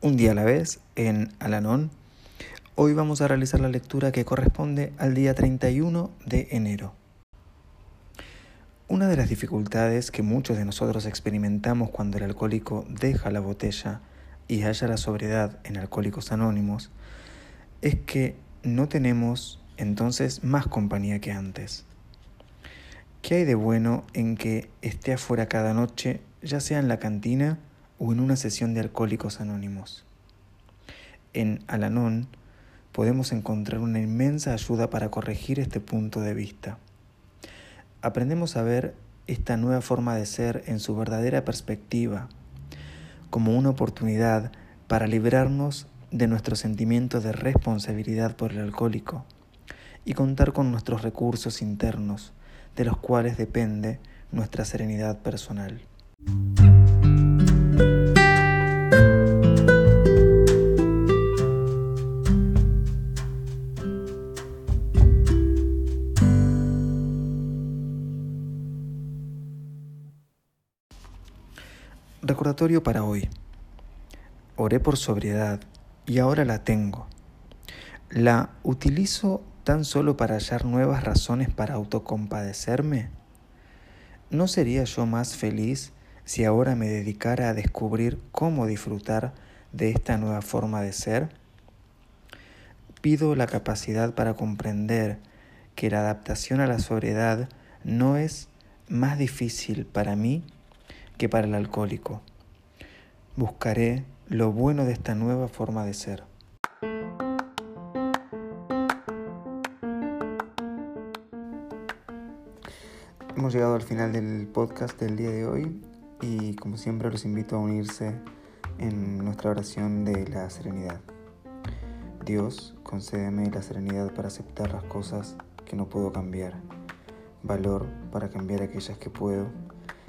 Un día a la vez en Alanón Hoy vamos a realizar la lectura que corresponde al día 31 de enero. Una de las dificultades que muchos de nosotros experimentamos cuando el alcohólico deja la botella y halla la sobriedad en Alcohólicos Anónimos es que no tenemos entonces más compañía que antes. ¿Qué hay de bueno en que esté afuera cada noche, ya sea en la cantina o en una sesión de Alcohólicos Anónimos? En Alanón, podemos encontrar una inmensa ayuda para corregir este punto de vista. Aprendemos a ver esta nueva forma de ser en su verdadera perspectiva, como una oportunidad para librarnos de nuestro sentimiento de responsabilidad por el alcohólico y contar con nuestros recursos internos, de los cuales depende nuestra serenidad personal. Recordatorio para hoy. Oré por sobriedad y ahora la tengo. ¿La utilizo tan solo para hallar nuevas razones para autocompadecerme? ¿No sería yo más feliz si ahora me dedicara a descubrir cómo disfrutar de esta nueva forma de ser? Pido la capacidad para comprender que la adaptación a la sobriedad no es más difícil para mí que para el alcohólico. Buscaré lo bueno de esta nueva forma de ser. Hemos llegado al final del podcast del día de hoy y como siempre los invito a unirse en nuestra oración de la serenidad. Dios, concédeme la serenidad para aceptar las cosas que no puedo cambiar, valor para cambiar aquellas que puedo